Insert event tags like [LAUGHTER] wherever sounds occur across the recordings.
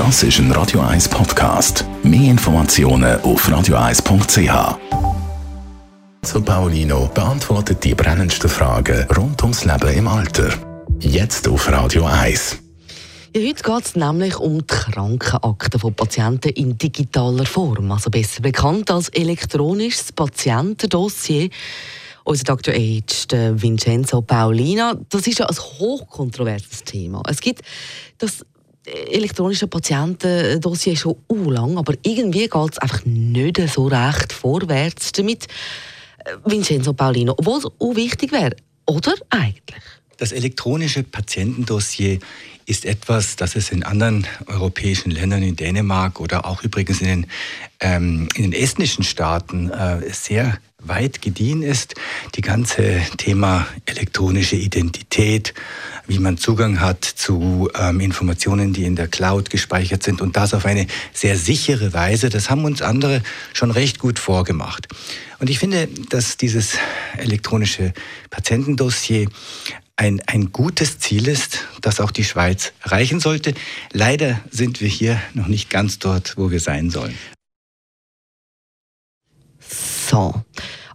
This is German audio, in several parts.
Das ist ein Radio 1 Podcast. Mehr Informationen auf radio1.ch. So Paulino beantwortet die brennendsten Fragen rund ums Leben im Alter. Jetzt auf Radio 1. Ja, heute geht es nämlich um die Krankenakten von Patienten in digitaler Form, also besser bekannt als elektronisches Patientendossier. Unser Dr. Age, der Vincenzo Paulina, das ist ja ein hochkontroverses Thema. Es gibt das elektronische Patientendossier schon lang, aber irgendwie geht es einfach nicht so recht vorwärts damit. Äh, Vincenzo Paulino, obwohl es auch wichtig wäre, oder eigentlich? Das elektronische Patientendossier ist etwas, das es in anderen europäischen Ländern, in Dänemark oder auch übrigens in den, ähm, in den estnischen Staaten äh, sehr weit gediehen ist. Die ganze Thema elektronische Identität, wie man Zugang hat zu ähm, Informationen, die in der Cloud gespeichert sind und das auf eine sehr sichere Weise, das haben uns andere schon recht gut vorgemacht. Und ich finde, dass dieses elektronische Patientendossier ein, ein gutes Ziel ist, das auch die Schweiz erreichen sollte. Leider sind wir hier noch nicht ganz dort, wo wir sein sollen. So.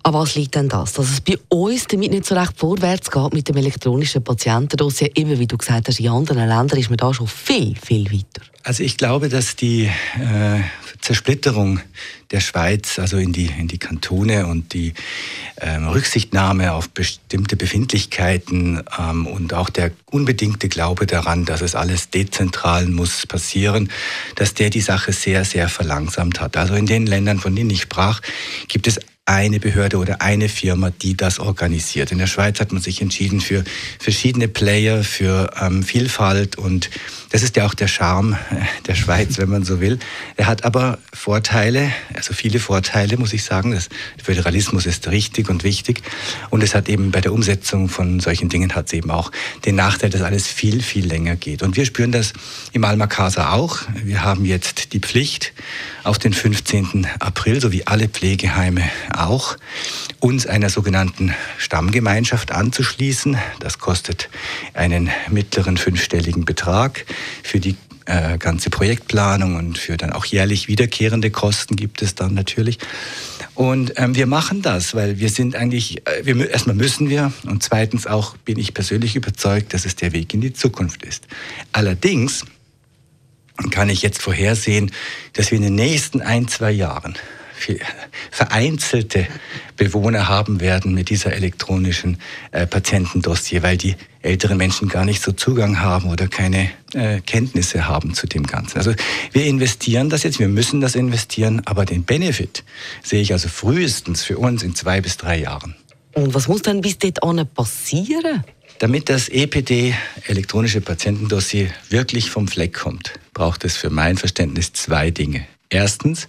An was liegt denn das? Dass es bei uns damit nicht so recht vorwärts geht mit dem elektronischen Patientendossier. Eben wie du gesagt hast, in anderen Ländern ist man da schon viel, viel weiter. Also ich glaube, dass die äh, Zersplitterung der Schweiz, also in die, in die Kantone und die ähm, Rücksichtnahme auf bestimmte Befindlichkeiten ähm, und auch der unbedingte Glaube daran, dass es alles dezentral muss passieren, dass der die Sache sehr, sehr verlangsamt hat. Also in den Ländern, von denen ich sprach, gibt es eine Behörde oder eine Firma, die das organisiert. In der Schweiz hat man sich entschieden für verschiedene Player, für ähm, Vielfalt und das ist ja auch der Charme äh, der Schweiz, wenn man so will. Er hat aber Vorteile, also viele Vorteile, muss ich sagen. Das Föderalismus ist richtig und wichtig und es hat eben bei der Umsetzung von solchen Dingen hat es eben auch den Nachteil, dass alles viel, viel länger geht. Und wir spüren das im Alma Casa auch. Wir haben jetzt die Pflicht, auf den 15. April, so wie alle Pflegeheime auch, uns einer sogenannten Stammgemeinschaft anzuschließen. Das kostet einen mittleren fünfstelligen Betrag. Für die äh, ganze Projektplanung und für dann auch jährlich wiederkehrende Kosten gibt es dann natürlich. Und ähm, wir machen das, weil wir sind eigentlich, äh, wir, erstmal müssen wir und zweitens auch bin ich persönlich überzeugt, dass es der Weg in die Zukunft ist. Allerdings kann ich jetzt vorhersehen, dass wir in den nächsten ein, zwei Jahren vereinzelte Bewohner haben werden mit dieser elektronischen äh, Patientendossier, weil die älteren Menschen gar nicht so Zugang haben oder keine äh, Kenntnisse haben zu dem Ganzen. Also wir investieren das jetzt, wir müssen das investieren, aber den Benefit sehe ich also frühestens für uns in zwei bis drei Jahren. Und was muss dann bis dahin passieren? Damit das EPD, elektronische Patientendossier, wirklich vom Fleck kommt, braucht es für mein Verständnis zwei Dinge. Erstens,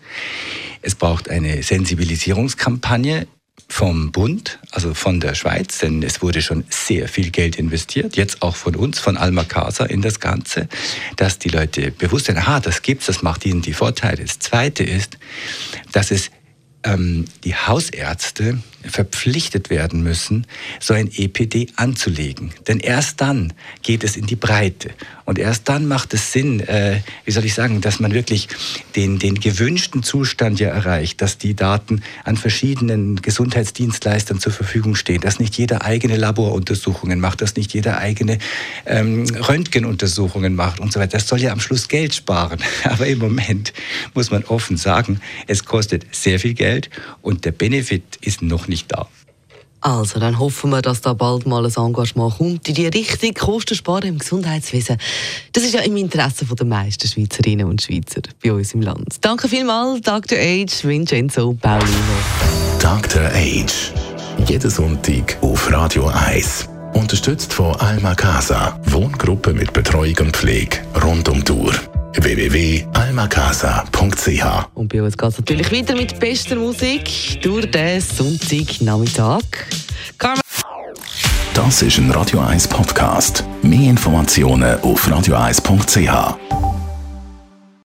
es braucht eine Sensibilisierungskampagne vom Bund, also von der Schweiz, denn es wurde schon sehr viel Geld investiert, jetzt auch von uns, von Alma Casa in das Ganze, dass die Leute bewusst sind, aha, das gibt's, das macht ihnen die Vorteile. Das Zweite ist, dass es ähm, die Hausärzte verpflichtet werden müssen, so ein EPD anzulegen. Denn erst dann geht es in die Breite. Und erst dann macht es Sinn, äh, wie soll ich sagen, dass man wirklich den, den gewünschten Zustand ja erreicht, dass die Daten an verschiedenen Gesundheitsdienstleistern zur Verfügung stehen, dass nicht jeder eigene Laboruntersuchungen macht, dass nicht jeder eigene ähm, Röntgenuntersuchungen macht und so weiter. Das soll ja am Schluss Geld sparen. [LAUGHS] Aber im Moment muss man offen sagen, es kostet sehr viel Geld und der Benefit ist noch nicht nicht da. Also, dann hoffen wir, dass da bald mal ein Engagement kommt in die Richtung. Kostensparen im Gesundheitswesen. Das ist ja im Interesse der meisten Schweizerinnen und Schweizer bei uns im Land. Danke vielmals, Dr. Age, Vincenzo Paulino. Dr. Age. Jeden Sonntag auf Radio 1. Unterstützt von Alma Casa. Wohngruppe mit Betreuung und Pflege rund um die Uhr www.almacasa.ch. Und bei uns geht es natürlich weiter mit bester Musik durch den Sonntagnachmittag. Carmen das ist ein Radio 1 Podcast. Mehr Informationen auf radio1.ch.